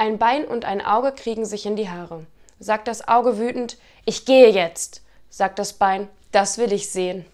Ein Bein und ein Auge kriegen sich in die Haare. Sagt das Auge wütend, ich gehe jetzt. Sagt das Bein, das will ich sehen.